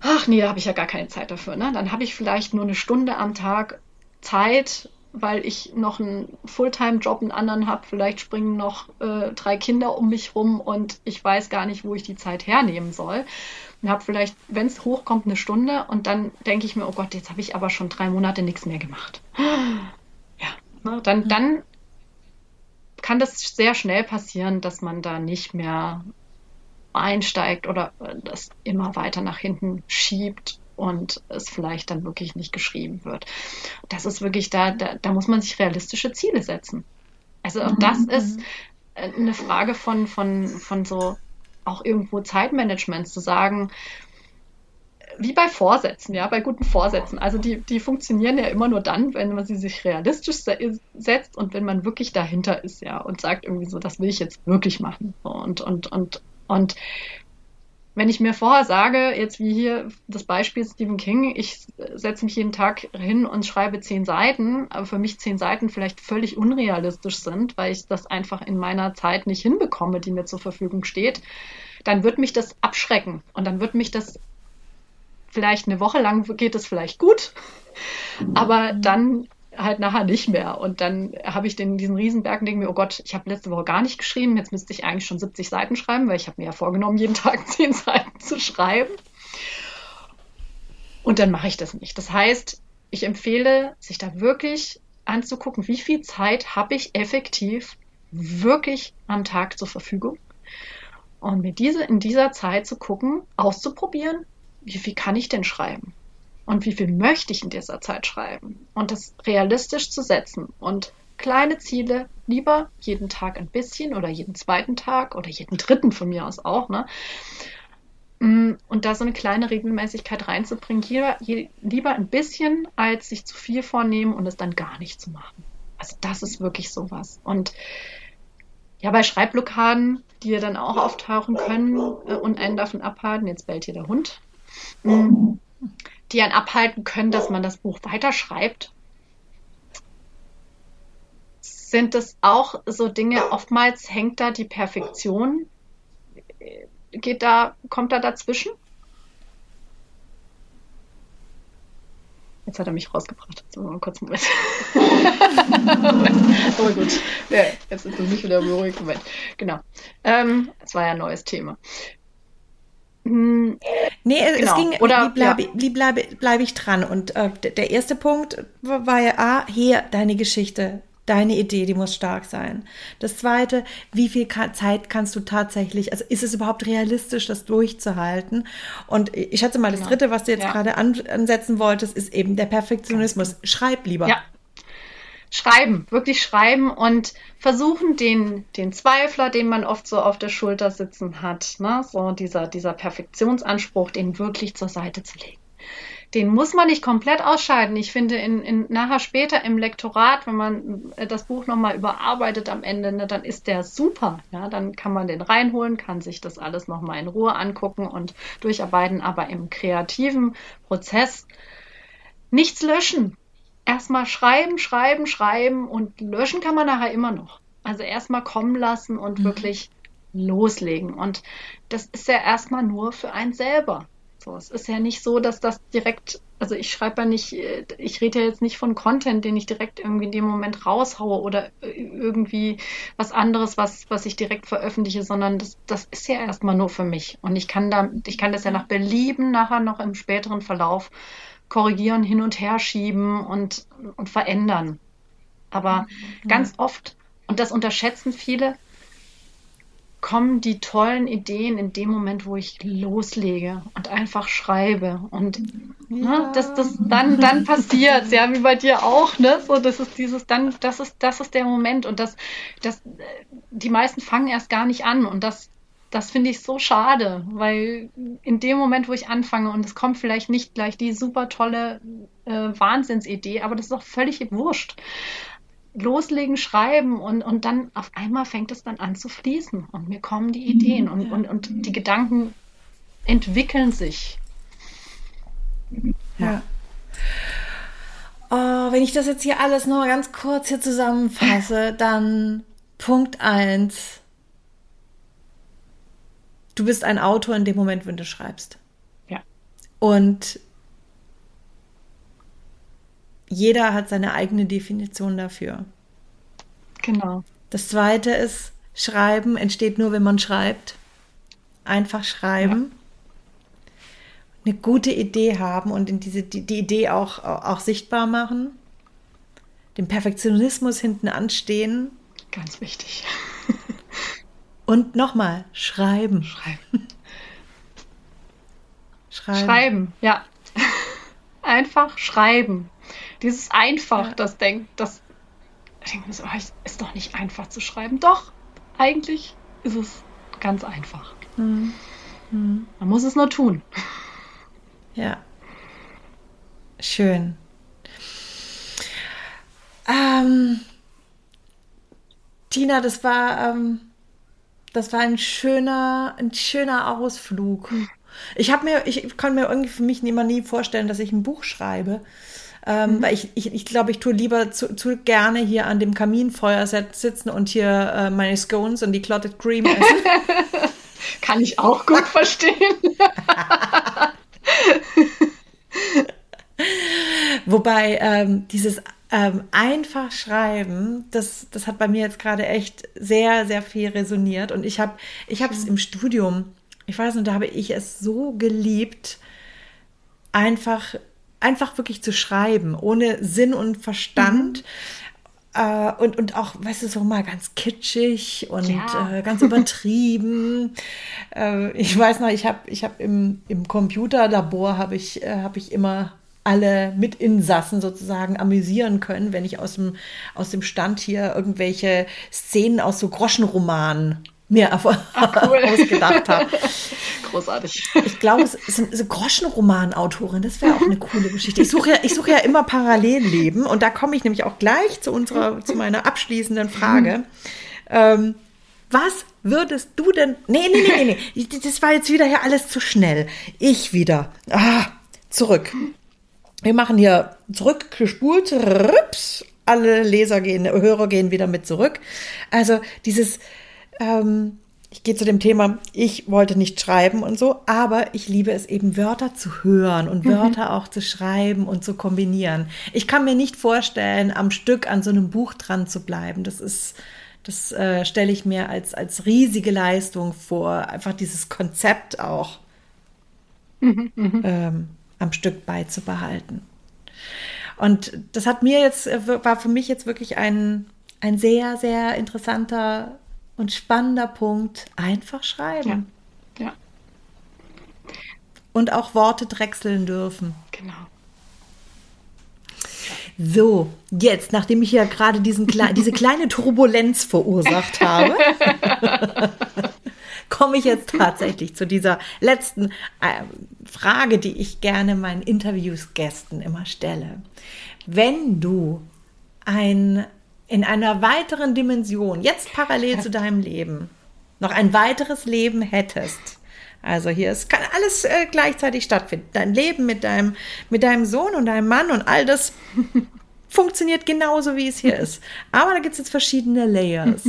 ach nee, da habe ich ja gar keine Zeit dafür. Ne? Dann habe ich vielleicht nur eine Stunde am Tag Zeit, weil ich noch einen Fulltime-Job, einen anderen habe. Vielleicht springen noch äh, drei Kinder um mich rum und ich weiß gar nicht, wo ich die Zeit hernehmen soll und habe vielleicht, wenn es hochkommt, eine Stunde und dann denke ich mir, oh Gott, jetzt habe ich aber schon drei Monate nichts mehr gemacht. Ja, ne, dann, dann kann das sehr schnell passieren, dass man da nicht mehr einsteigt oder äh, das immer weiter nach hinten schiebt und es vielleicht dann wirklich nicht geschrieben wird. Das ist wirklich da, da, da muss man sich realistische Ziele setzen. Also mhm. das ist mhm. eine Frage von, von, von so auch irgendwo Zeitmanagement zu sagen, wie bei Vorsätzen, ja, bei guten Vorsätzen. Also die, die funktionieren ja immer nur dann, wenn man sie sich realistisch setzt und wenn man wirklich dahinter ist, ja, und sagt irgendwie so, das will ich jetzt wirklich machen. Und, und, und, und wenn ich mir vorher sage, jetzt wie hier das Beispiel Stephen King, ich setze mich jeden Tag hin und schreibe zehn Seiten, aber für mich zehn Seiten vielleicht völlig unrealistisch sind, weil ich das einfach in meiner Zeit nicht hinbekomme, die mir zur Verfügung steht, dann wird mich das abschrecken. Und dann wird mich das vielleicht eine Woche lang geht es vielleicht gut, aber dann halt nachher nicht mehr. Und dann habe ich den, diesen Riesenberg und denke mir, oh Gott, ich habe letzte Woche gar nicht geschrieben, jetzt müsste ich eigentlich schon 70 Seiten schreiben, weil ich habe mir ja vorgenommen, jeden Tag 10 Seiten zu schreiben. Und dann mache ich das nicht. Das heißt, ich empfehle, sich da wirklich anzugucken, wie viel Zeit habe ich effektiv wirklich am Tag zur Verfügung. Und mit diese, in dieser Zeit zu gucken, auszuprobieren, wie viel kann ich denn schreiben? Und wie viel möchte ich in dieser Zeit schreiben und das realistisch zu setzen und kleine Ziele, lieber jeden Tag ein bisschen oder jeden zweiten Tag oder jeden dritten von mir aus auch, ne? Mm, und da so eine kleine Regelmäßigkeit reinzubringen, hier lieber ein bisschen, als sich zu viel vornehmen und es dann gar nicht zu machen. Also das ist wirklich sowas. Und ja, bei Schreibblockaden, die ja dann auch auftauchen können äh, und einen davon abhalten, jetzt bellt hier der Hund, mm, die einen abhalten können, dass man das Buch weiterschreibt, sind es auch so Dinge, oftmals hängt da die Perfektion geht da, kommt da dazwischen? Jetzt hat er mich rausgebracht. So, mal kurz Moment. Aber gut. Ja, jetzt ist es nicht wieder beruhigt. Moment. Genau. Ähm, es war ja ein neues Thema. Hm, nee, genau. es ging, Oder, wie bleibe ja. bleib, bleib ich dran? Und äh, der erste Punkt war ja, ah, hier, deine Geschichte, deine Idee, die muss stark sein. Das zweite, wie viel Zeit kannst du tatsächlich, also ist es überhaupt realistisch, das durchzuhalten? Und ich schätze mal, das genau. dritte, was du jetzt ja. gerade an, ansetzen wolltest, ist eben der Perfektionismus. Schreib lieber. Ja. Schreiben, wirklich schreiben und versuchen, den, den Zweifler, den man oft so auf der Schulter sitzen hat, ne, so dieser, dieser Perfektionsanspruch, den wirklich zur Seite zu legen den muss man nicht komplett ausschalten. Ich finde, in, in, nachher später im Lektorat, wenn man äh, das Buch nochmal überarbeitet am Ende, ne, dann ist der super. Ja, dann kann man den reinholen, kann sich das alles nochmal in Ruhe angucken und durcharbeiten, aber im kreativen Prozess nichts löschen. Erstmal schreiben, schreiben, schreiben und löschen kann man nachher immer noch. Also erstmal kommen lassen und mhm. wirklich loslegen. Und das ist ja erstmal nur für einen selber. So, es ist ja nicht so, dass das direkt, also ich schreibe ja nicht, äh, ich rede ja jetzt nicht von Content, den ich direkt irgendwie in dem Moment raushaue oder irgendwie was anderes, was, was ich direkt veröffentliche, sondern das, das ist ja erstmal nur für mich. Und ich kann da, ich kann das ja nach Belieben nachher noch im späteren Verlauf korrigieren, hin und her schieben und, und verändern. Aber mhm. ganz oft, und das unterschätzen viele, kommen die tollen Ideen in dem Moment, wo ich loslege und einfach schreibe. Und ne, ja. ne, das, das, dann, dann passiert ja, wie bei dir auch, ne? So, das ist dieses, dann, das ist, das ist der Moment. Und das, das, die meisten fangen erst gar nicht an. Und das, das finde ich so schade, weil in dem Moment, wo ich anfange und es kommt vielleicht nicht gleich die super tolle äh, Wahnsinnsidee, aber das ist auch völlig wurscht loslegen, schreiben und, und dann auf einmal fängt es dann an zu fließen und mir kommen die Ideen und, und, und die Gedanken entwickeln sich. Ja. Oh, wenn ich das jetzt hier alles nur ganz kurz hier zusammenfasse, dann Punkt 1. Du bist ein Autor in dem Moment, wenn du schreibst. Ja. Und jeder hat seine eigene Definition dafür. Genau. Das zweite ist, Schreiben entsteht nur, wenn man schreibt. Einfach schreiben. Ja. Eine gute Idee haben und in diese, die, die Idee auch, auch sichtbar machen. Den Perfektionismus hinten anstehen. Ganz wichtig. Und nochmal, schreiben. Schreiben. Schreiben. Schreiben, ja. Einfach schreiben. Dieses einfach, ja. das denkt, das denkt so, oh, ist doch nicht einfach zu schreiben. Doch, eigentlich ist es ganz einfach. Mhm. Mhm. Man muss es nur tun. Ja. Schön. Ähm, Tina, das war, ähm, das war ein schöner, ein schöner Ausflug. Ich habe mir, ich kann mir irgendwie für mich immer nie vorstellen, dass ich ein Buch schreibe. Ähm, mhm. Weil ich, ich, ich glaube, ich tue lieber zu, zu, gerne hier an dem Kaminfeuer sitzen und hier äh, meine Scones und die Clotted Cream essen. Kann ich auch gut verstehen. Wobei ähm, dieses ähm, einfach schreiben, das, das hat bei mir jetzt gerade echt sehr, sehr viel resoniert. Und ich habe ich es im Studium, ich weiß nicht, da habe ich es so geliebt, einfach einfach wirklich zu schreiben, ohne Sinn und Verstand. Mhm. Äh, und, und auch, weißt du, so mal ganz kitschig und ja. äh, ganz übertrieben. äh, ich weiß noch, ich habe ich hab im, im Computerlabor habe ich, äh, hab ich immer alle Mitinsassen sozusagen amüsieren können, wenn ich aus dem, aus dem Stand hier irgendwelche Szenen aus so Groschenromanen mir Ach, cool. ausgedacht habe. Großartig. Ich glaube, es ist eine Groschenroman-Autorin. Das wäre auch eine coole Geschichte. Ich suche ja, ich suche ja immer Parallelleben und da komme ich nämlich auch gleich zu unserer, zu meiner abschließenden Frage. Mhm. Ähm, was würdest du denn? Nee, nee, nee, nee, nee. Das war jetzt wieder hier alles zu schnell. Ich wieder. Ah, zurück. Wir machen hier zurückgespult. Rips. Alle Leser gehen, Hörer gehen wieder mit zurück. Also dieses, ähm, ich gehe zu dem Thema, ich wollte nicht schreiben und so, aber ich liebe es eben, Wörter zu hören und mhm. Wörter auch zu schreiben und zu kombinieren. Ich kann mir nicht vorstellen, am Stück an so einem Buch dran zu bleiben. Das ist, das äh, stelle ich mir als, als riesige Leistung vor, einfach dieses Konzept auch mhm, mhm. ähm, am Stück beizubehalten. Und das hat mir jetzt, äh, war für mich jetzt wirklich ein, ein sehr, sehr interessanter und spannender Punkt. Einfach schreiben. Ja. ja. Und auch Worte drechseln dürfen. Genau. So, jetzt, nachdem ich ja gerade diesen, diese kleine Turbulenz verursacht habe, komme ich jetzt tatsächlich zu dieser letzten äh, Frage, die ich gerne meinen Interviewsgästen immer stelle. Wenn du ein, in einer weiteren Dimension, jetzt parallel zu deinem Leben, noch ein weiteres Leben hättest, also hier es kann alles äh, gleichzeitig stattfinden. Dein Leben mit deinem, mit deinem Sohn und deinem Mann und all das funktioniert genauso, wie es hier ist. Aber da gibt es jetzt verschiedene Layers.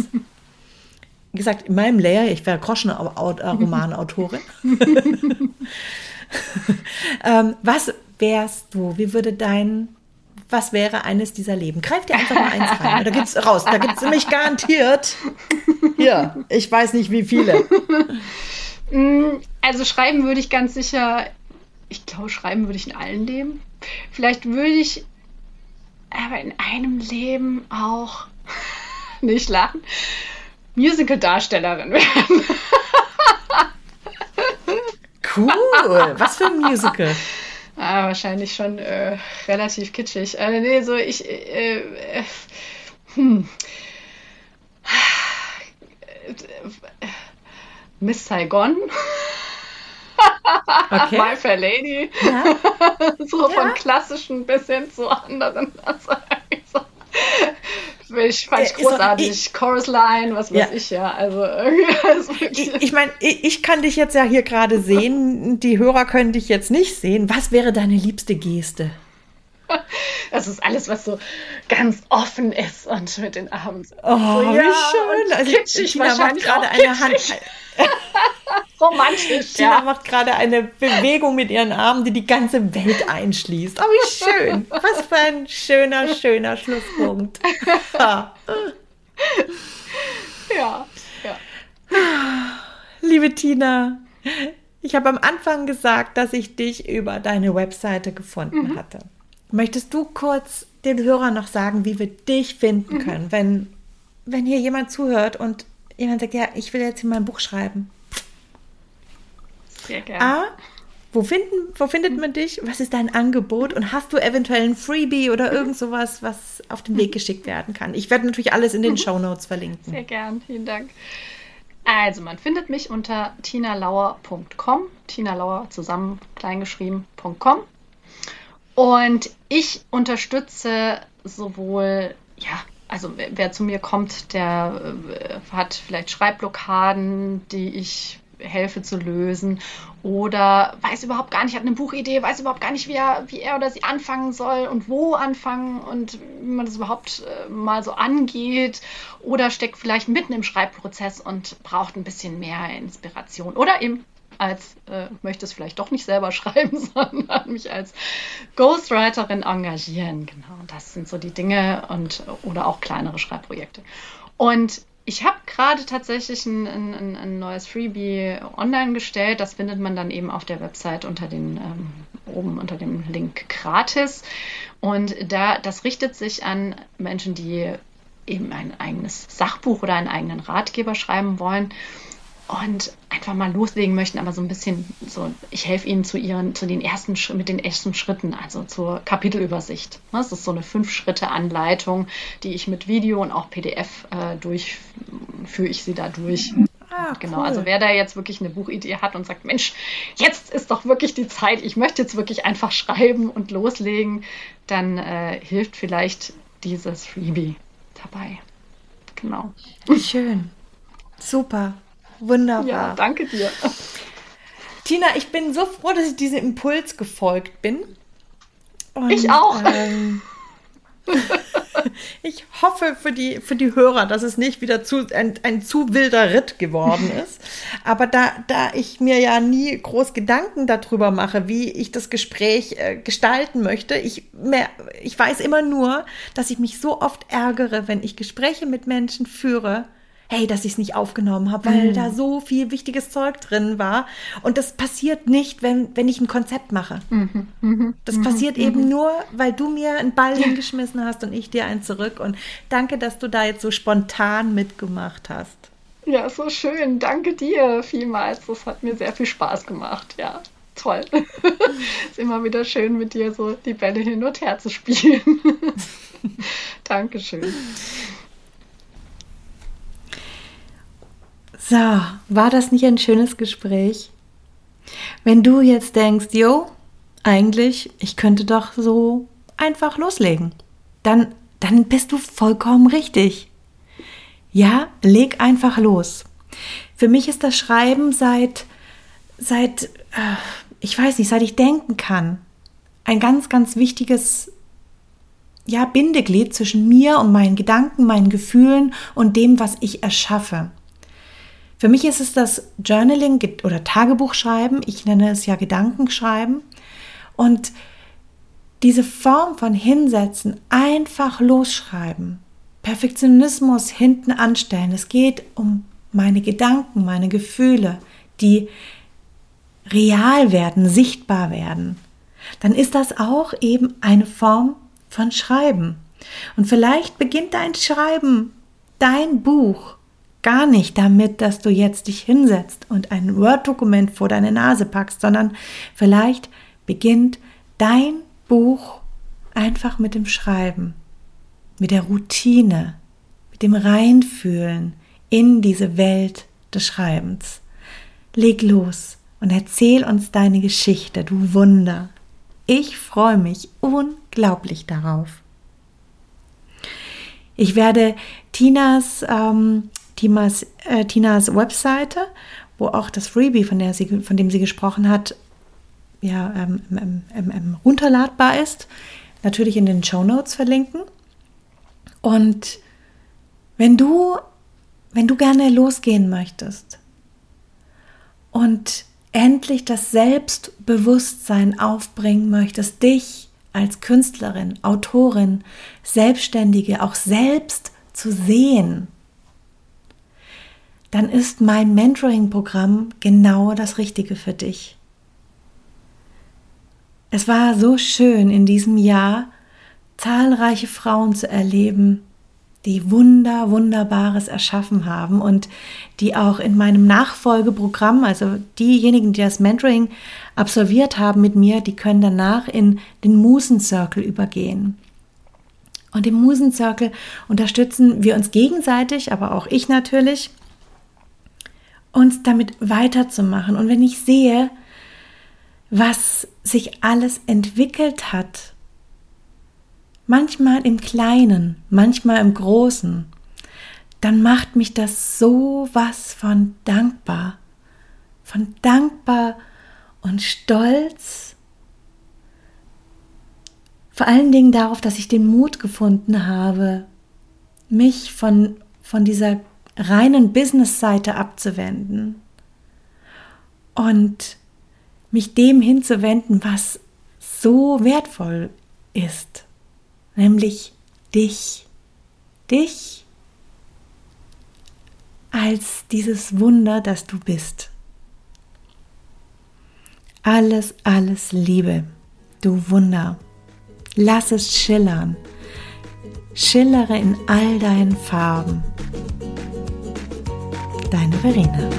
Wie gesagt, in meinem Layer, ich wäre Groschen-Romanautorin. ähm, was wärst du? Wie würde dein, was wäre eines dieser Leben? Greif dir einfach mal eins rein. Da gibt's raus. Da gibt es nämlich garantiert. Hier, ich weiß nicht wie viele. Mm, also schreiben würde ich ganz sicher, ich glaube, schreiben würde ich in allen Leben. Vielleicht würde ich aber in einem Leben auch nicht lachen. Musical-Darstellerin werden. cool. Was für ein Musical? Ah, wahrscheinlich schon äh, relativ kitschig. Äh, nee, so ich. Äh, äh hm. Miss Saigon. Okay. My Fair Lady. Ja. so ja. von klassischen bis hin zu anderen. Ich fand ich großartig. Ich, Chorus Line, was weiß ja. ich ja. Also, also ich, ich meine, ich, ich, kann dich jetzt ja hier gerade sehen. Die Hörer können dich jetzt nicht sehen. Was wäre deine liebste Geste? Das ist alles, was so ganz offen ist und mit den Armen. Oh, so, wie ja, schön. Also, kitschig Tina macht gerade eine Hand. Romantisch. Tina ja. macht gerade eine Bewegung mit ihren Armen, die die ganze Welt einschließt. Oh, wie schön. Was für ein schöner, schöner Schlusspunkt. ja, ja. Liebe Tina, ich habe am Anfang gesagt, dass ich dich über deine Webseite gefunden mhm. hatte. Möchtest du kurz den Hörern noch sagen, wie wir dich finden mhm. können, mhm. wenn, wenn hier jemand zuhört und jemand sagt, ja, ich will jetzt hier mein Buch schreiben? Sehr gerne. A, wo, finden, wo findet man dich? Was ist dein Angebot? Und hast du eventuell ein Freebie oder irgend sowas, was auf den Weg geschickt werden kann? Ich werde natürlich alles in den Show Notes verlinken. Sehr gern, vielen Dank. Also, man findet mich unter tinalauer.com. Tina Lauer zusammen kleingeschrieben.com. Und ich unterstütze sowohl, ja, also wer, zu mir kommt, der äh, hat vielleicht Schreibblockaden, die ich helfe zu lösen oder weiß überhaupt gar nicht, hat eine Buchidee, weiß überhaupt gar nicht, wie er, wie er oder sie anfangen soll und wo anfangen und wie man das überhaupt äh, mal so angeht oder steckt vielleicht mitten im Schreibprozess und braucht ein bisschen mehr Inspiration oder eben als äh, möchte es vielleicht doch nicht selber schreiben, sondern mich als Ghostwriterin engagieren. Genau, das sind so die Dinge und oder auch kleinere Schreibprojekte. Und ich habe gerade tatsächlich ein, ein, ein, neues Freebie online gestellt. Das findet man dann eben auf der Website unter den ähm, oben unter dem Link gratis. Und da das richtet sich an Menschen, die eben ein eigenes Sachbuch oder einen eigenen Ratgeber schreiben wollen und einfach mal loslegen möchten, aber so ein bisschen so, ich helfe ihnen zu ihren, zu den ersten mit den ersten Schritten, also zur Kapitelübersicht. Das ist so eine Fünf-Schritte-Anleitung, die ich mit Video und auch PDF äh, durch, führe ich sie da durch. Ah, genau, cool. also wer da jetzt wirklich eine Buchidee hat und sagt, Mensch, jetzt ist doch wirklich die Zeit, ich möchte jetzt wirklich einfach schreiben und loslegen, dann äh, hilft vielleicht dieses Freebie dabei. Genau. Schön. Super. Wunderbar. Ja, danke dir. Tina, ich bin so froh, dass ich diesem Impuls gefolgt bin. Und, ich auch. Ähm, ich hoffe für die, für die Hörer, dass es nicht wieder zu, ein, ein zu wilder Ritt geworden ist. Aber da, da ich mir ja nie groß Gedanken darüber mache, wie ich das Gespräch äh, gestalten möchte, ich, mehr, ich weiß immer nur, dass ich mich so oft ärgere, wenn ich Gespräche mit Menschen führe, hey, dass ich es nicht aufgenommen habe, weil mhm. da so viel wichtiges Zeug drin war. Und das passiert nicht, wenn, wenn ich ein Konzept mache. Mhm. Mhm. Das mhm. passiert mhm. eben nur, weil du mir einen Ball hingeschmissen hast und ich dir einen zurück. Und danke, dass du da jetzt so spontan mitgemacht hast. Ja, so schön. Danke dir vielmals. Das hat mir sehr viel Spaß gemacht. Ja, toll. ist immer wieder schön, mit dir so die Bälle hin und her zu spielen. Dankeschön. So, war das nicht ein schönes Gespräch? Wenn du jetzt denkst, jo, eigentlich, ich könnte doch so einfach loslegen, dann, dann bist du vollkommen richtig. Ja, leg einfach los. Für mich ist das Schreiben seit, seit, äh, ich weiß nicht, seit ich denken kann, ein ganz, ganz wichtiges ja, Bindeglied zwischen mir und meinen Gedanken, meinen Gefühlen und dem, was ich erschaffe. Für mich ist es das Journaling oder Tagebuchschreiben. Ich nenne es ja Gedankenschreiben. Und diese Form von Hinsetzen, einfach losschreiben, Perfektionismus hinten anstellen. Es geht um meine Gedanken, meine Gefühle, die real werden, sichtbar werden. Dann ist das auch eben eine Form von Schreiben. Und vielleicht beginnt dein Schreiben, dein Buch gar nicht damit, dass du jetzt dich hinsetzt und ein Word-Dokument vor deine Nase packst, sondern vielleicht beginnt dein Buch einfach mit dem Schreiben, mit der Routine, mit dem Reinfühlen in diese Welt des Schreibens. Leg los und erzähl uns deine Geschichte, du Wunder. Ich freue mich unglaublich darauf. Ich werde Tinas ähm, Tinas, äh, Tinas Webseite, wo auch das Freebie, von, der sie, von dem sie gesprochen hat, ja, ähm, ähm, ähm, runterladbar ist, natürlich in den Show Notes verlinken. Und wenn du, wenn du gerne losgehen möchtest und endlich das Selbstbewusstsein aufbringen möchtest, dich als Künstlerin, Autorin, Selbstständige auch selbst zu sehen, dann ist mein Mentoring-Programm genau das Richtige für dich. Es war so schön in diesem Jahr, zahlreiche Frauen zu erleben, die Wunder, Wunderbares erschaffen haben und die auch in meinem Nachfolgeprogramm, also diejenigen, die das Mentoring absolviert haben mit mir, die können danach in den Musen-Circle übergehen. Und im Musen-Circle unterstützen wir uns gegenseitig, aber auch ich natürlich uns damit weiterzumachen. Und wenn ich sehe, was sich alles entwickelt hat, manchmal im Kleinen, manchmal im Großen, dann macht mich das so was von dankbar, von dankbar und stolz. Vor allen Dingen darauf, dass ich den Mut gefunden habe, mich von, von dieser reinen Business-Seite abzuwenden und mich dem hinzuwenden, was so wertvoll ist, nämlich dich, dich als dieses Wunder, das du bist. Alles, alles Liebe, du Wunder. Lass es schillern. Schillere in all deinen Farben deine Verena.